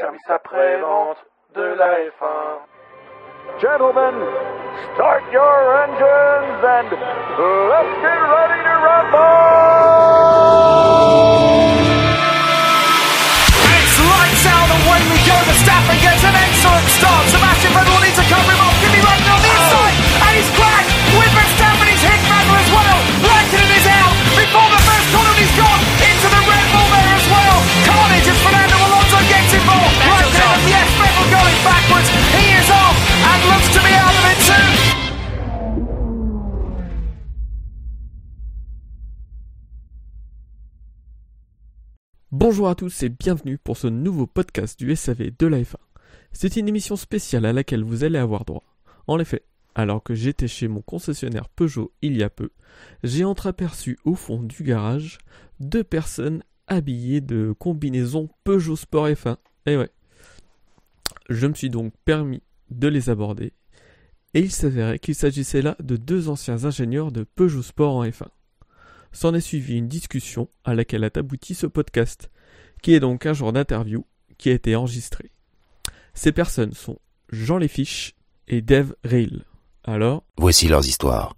service après-vente de la F1. Gentlemen, start your engines and let's get ready to rumble! It's lights out, away we go. Verstappen gets an excellent start. Sebastian Vettel needs to cover Bonjour à tous et bienvenue pour ce nouveau podcast du SAV de la F1. C'est une émission spéciale à laquelle vous allez avoir droit. En effet, alors que j'étais chez mon concessionnaire Peugeot il y a peu, j'ai entreaperçu au fond du garage deux personnes habillées de combinaisons Peugeot Sport F1. Et ouais. Je me suis donc permis de les aborder et il s'avérait qu'il s'agissait là de deux anciens ingénieurs de Peugeot Sport en F1. S'en est suivi une discussion à laquelle a abouti ce podcast, qui est donc un genre d'interview qui a été enregistré. Ces personnes sont Jean Léfiche et Dave Reil. Alors, Voici leurs histoires.